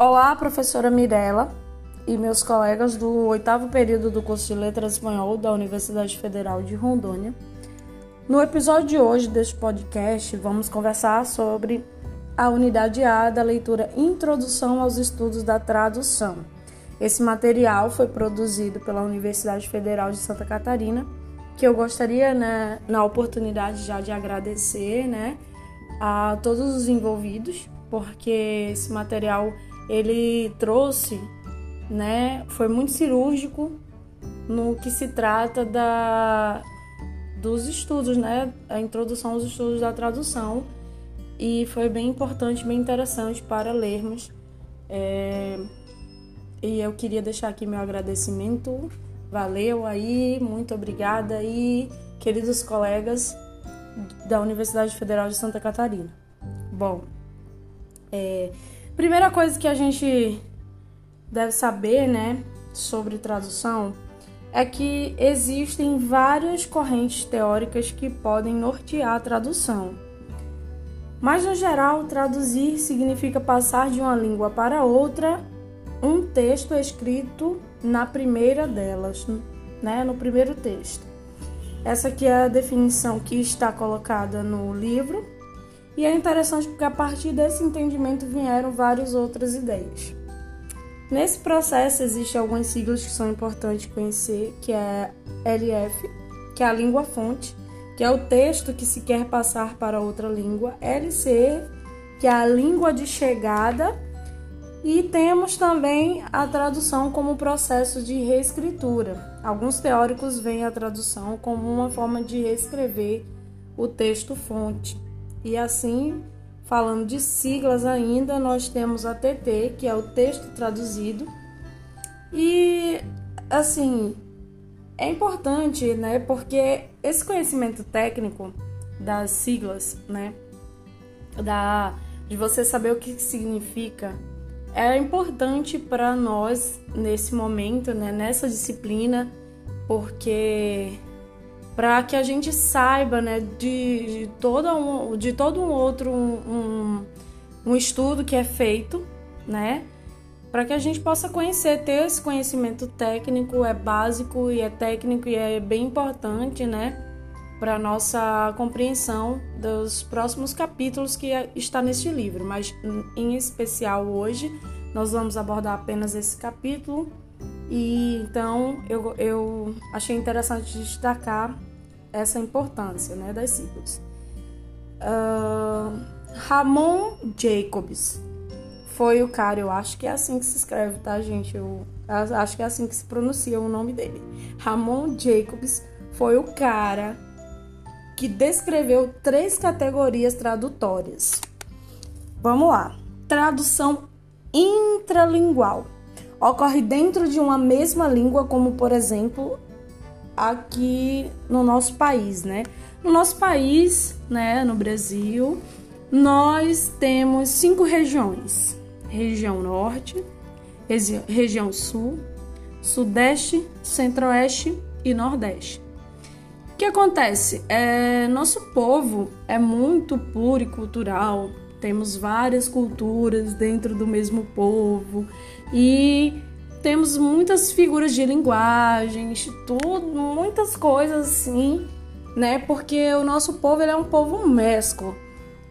Olá, professora Mirella e meus colegas do oitavo período do curso de Letras Espanhol da Universidade Federal de Rondônia. No episódio de hoje deste podcast, vamos conversar sobre a unidade A da leitura Introdução aos Estudos da Tradução. Esse material foi produzido pela Universidade Federal de Santa Catarina, que eu gostaria, né, na oportunidade já de agradecer, né, a todos os envolvidos, porque esse material ele trouxe né? Foi muito cirúrgico no que se trata da dos estudos, né? A introdução aos estudos da tradução e foi bem importante, bem interessante para lermos. É... E eu queria deixar aqui meu agradecimento. Valeu aí, muito obrigada e queridos colegas da Universidade Federal de Santa Catarina. Bom, é, primeira coisa que a gente deve saber, né, sobre tradução é que existem várias correntes teóricas que podem nortear a tradução. Mas no geral, traduzir significa passar de uma língua para outra um texto escrito na primeira delas, né, no primeiro texto. Essa aqui é a definição que está colocada no livro, e é interessante porque a partir desse entendimento vieram várias outras ideias. Nesse processo existem algumas siglas que são importantes conhecer, que é LF, que é a língua fonte, que é o texto que se quer passar para outra língua, LC, que é a língua de chegada, e temos também a tradução como processo de reescritura. Alguns teóricos veem a tradução como uma forma de reescrever o texto fonte. E assim Falando de siglas ainda, nós temos a TT, que é o texto traduzido. E assim, é importante, né? Porque esse conhecimento técnico das siglas, né? Da de você saber o que significa é importante para nós nesse momento, né, nessa disciplina, porque para que a gente saiba né, de, de, todo, um, de todo um outro um, um estudo que é feito, né? Para que a gente possa conhecer, ter esse conhecimento técnico, é básico e é técnico e é bem importante, né? Para nossa compreensão dos próximos capítulos que é, está neste livro. Mas em especial hoje, nós vamos abordar apenas esse capítulo. E então eu, eu achei interessante destacar essa importância né, das siglas. Uh, Ramon Jacobs foi o cara, eu acho que é assim que se escreve, tá, gente? Eu acho que é assim que se pronuncia o nome dele. Ramon Jacobs foi o cara que descreveu três categorias tradutórias. Vamos lá. Tradução intralingual. Ocorre dentro de uma mesma língua, como por exemplo aqui no nosso país, né? No nosso país, né, no Brasil, nós temos cinco regiões: região norte, região sul, sudeste, centro-oeste e nordeste. O que acontece? É, nosso povo é muito pluricultural, temos várias culturas dentro do mesmo povo e temos muitas figuras de linguagens, tudo, muitas coisas assim, né? Porque o nosso povo ele é um povo mesclo.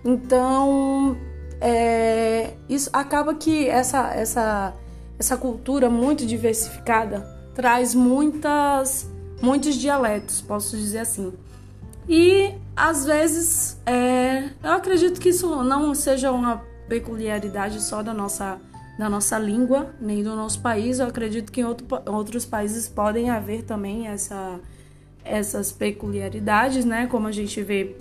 Então, é, isso acaba que essa, essa, essa cultura muito diversificada traz muitas, muitos dialetos, posso dizer assim. E às vezes, é, eu acredito que isso não seja uma peculiaridade só da nossa da nossa língua, nem do nosso país. Eu acredito que em outro, outros países podem haver também essa, essas peculiaridades, né? Como a gente vê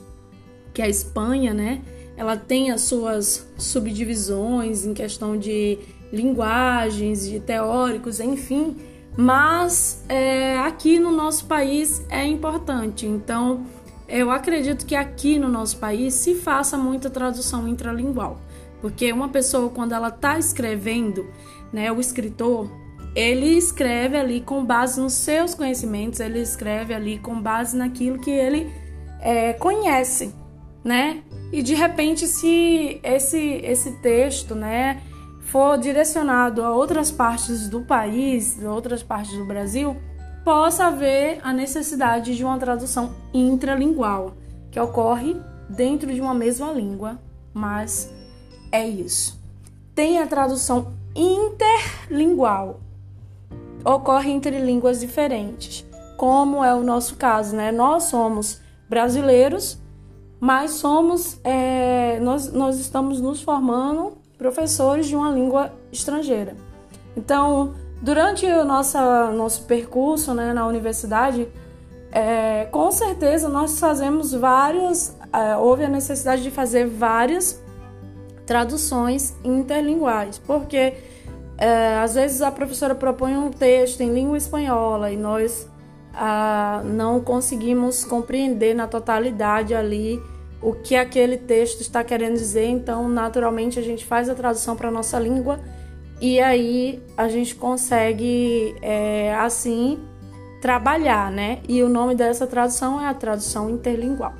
que a Espanha, né? Ela tem as suas subdivisões em questão de linguagens, de teóricos, enfim. Mas é, aqui no nosso país é importante. Então, eu acredito que aqui no nosso país se faça muita tradução intralingual. Porque uma pessoa, quando ela está escrevendo, né, o escritor, ele escreve ali com base nos seus conhecimentos, ele escreve ali com base naquilo que ele é, conhece, né? E de repente, se esse, esse texto, né, for direcionado a outras partes do país, outras partes do Brasil, possa haver a necessidade de uma tradução intralingual, que ocorre dentro de uma mesma língua, mas é isso. Tem a tradução interlingual, ocorre entre línguas diferentes, como é o nosso caso, né? Nós somos brasileiros, mas somos, é, nós, nós estamos nos formando professores de uma língua estrangeira. Então, durante o nosso, nosso percurso né, na universidade, é, com certeza nós fazemos várias, é, houve a necessidade de fazer várias traduções interlinguais, porque é, às vezes a professora propõe um texto em língua espanhola e nós ah, não conseguimos compreender na totalidade ali o que aquele texto está querendo dizer, então naturalmente a gente faz a tradução para a nossa língua e aí a gente consegue é, assim trabalhar, né? E o nome dessa tradução é a tradução interlingual.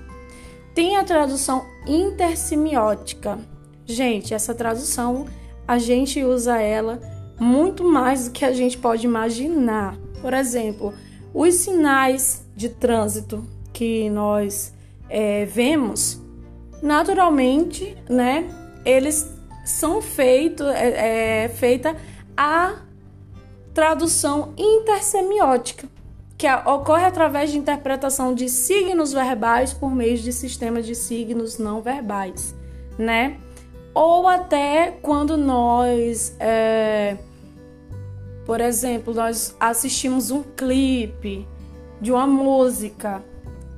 Tem a tradução intersemiótica. Gente, essa tradução a gente usa ela muito mais do que a gente pode imaginar. Por exemplo, os sinais de trânsito que nós é, vemos, naturalmente, né? Eles são feitos, é, é feita a tradução intersemiótica, que ocorre através de interpretação de signos verbais por meio de sistemas de signos não verbais, né? Ou até quando nós, é, por exemplo, nós assistimos um clipe de uma música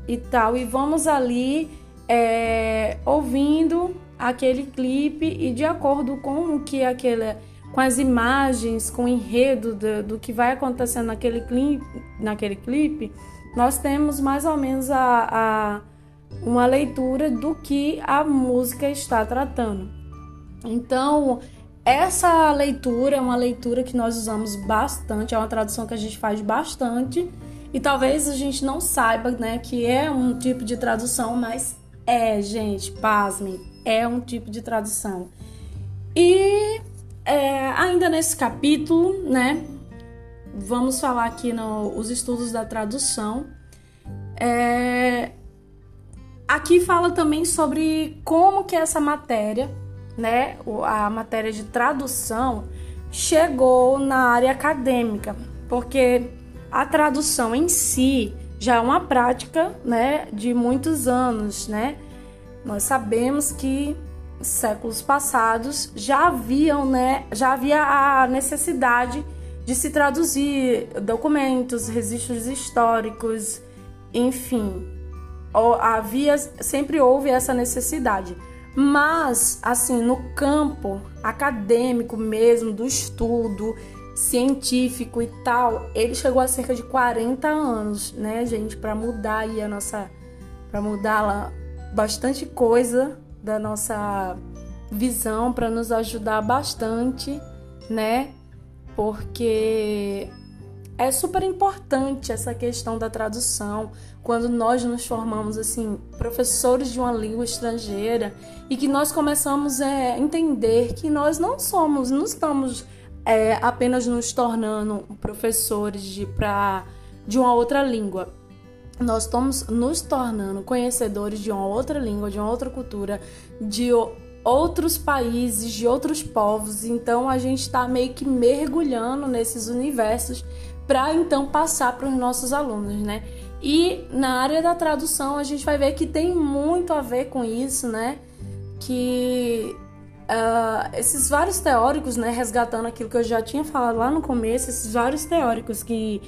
e tal, e vamos ali é, ouvindo aquele clipe e de acordo com o que aquele com as imagens, com o enredo do, do que vai acontecendo naquele clipe, naquele clipe, nós temos mais ou menos a, a uma leitura do que a música está tratando. Então, essa leitura é uma leitura que nós usamos bastante, é uma tradução que a gente faz bastante e talvez a gente não saiba, né, que é um tipo de tradução, mas é, gente, pasmem, é um tipo de tradução. E é, ainda nesse capítulo, né, vamos falar aqui nos estudos da tradução. É, aqui fala também sobre como que essa matéria, né, a matéria de tradução, chegou na área acadêmica, porque a tradução em si já é uma prática, né, de muitos anos, né? Nós sabemos que séculos passados já haviam, né, já havia a necessidade de se traduzir documentos, registros históricos, enfim, havia sempre houve essa necessidade. Mas, assim, no campo acadêmico mesmo, do estudo científico e tal, ele chegou a cerca de 40 anos, né, gente, para mudar aí a nossa para mudar lá bastante coisa da nossa visão para nos ajudar bastante, né? Porque é super importante essa questão da tradução quando nós nos formamos assim professores de uma língua estrangeira e que nós começamos a é, entender que nós não somos, não estamos é, apenas nos tornando professores de, pra, de uma outra língua, nós estamos nos tornando conhecedores de uma outra língua, de uma outra cultura, de outros países, de outros povos. Então a gente está meio que mergulhando nesses universos para então passar para os nossos alunos, né? E na área da tradução a gente vai ver que tem muito a ver com isso, né? Que uh, esses vários teóricos, né, resgatando aquilo que eu já tinha falado lá no começo, esses vários teóricos que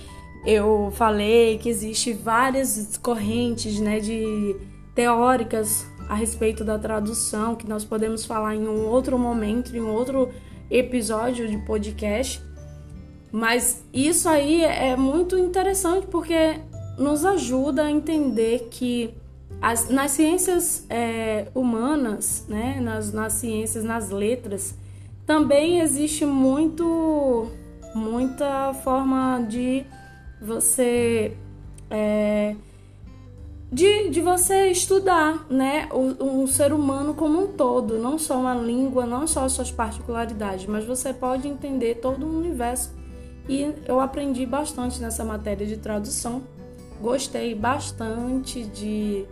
eu falei que existe várias correntes, né, de teóricas a respeito da tradução que nós podemos falar em um outro momento, em um outro episódio de podcast. Mas isso aí é muito interessante porque nos ajuda a entender que as, nas ciências é, humanas, né, nas, nas ciências, nas letras, também existe muito, muita forma de você é, de, de você estudar né, o, o ser humano como um todo, não só uma língua, não só as suas particularidades, mas você pode entender todo o universo. E eu aprendi bastante nessa matéria de tradução. Gostei bastante de,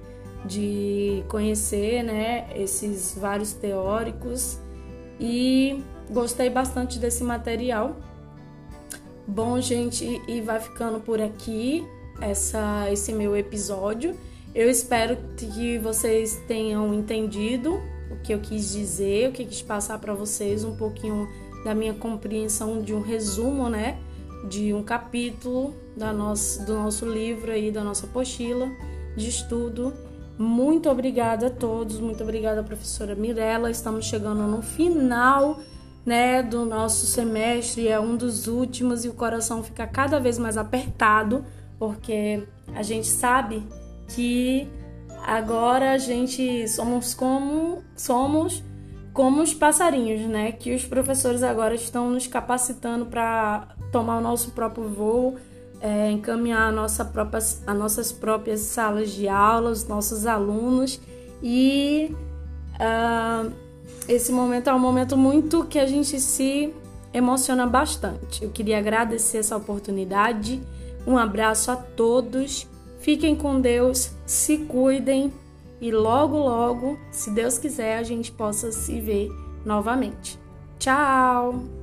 de conhecer né, esses vários teóricos e gostei bastante desse material. Bom, gente, e vai ficando por aqui essa, esse meu episódio. Eu espero que vocês tenham entendido o que eu quis dizer, o que eu quis passar para vocês, um pouquinho da minha compreensão de um resumo, né? De um capítulo da nossa, do nosso livro aí, da nossa apostila de estudo. Muito obrigada a todos, muito obrigada, professora Mirella. Estamos chegando no final né, do nosso semestre, é um dos últimos e o coração fica cada vez mais apertado porque a gente sabe que agora a gente somos como somos como os passarinhos, né? Que os professores agora estão nos capacitando para tomar o nosso próprio voo, é, encaminhar a nossa própria, as nossas próprias salas de aula, os nossos alunos. E uh, esse momento é um momento muito que a gente se emociona bastante. Eu queria agradecer essa oportunidade. Um abraço a todos, fiquem com Deus, se cuidem e logo, logo, se Deus quiser, a gente possa se ver novamente. Tchau!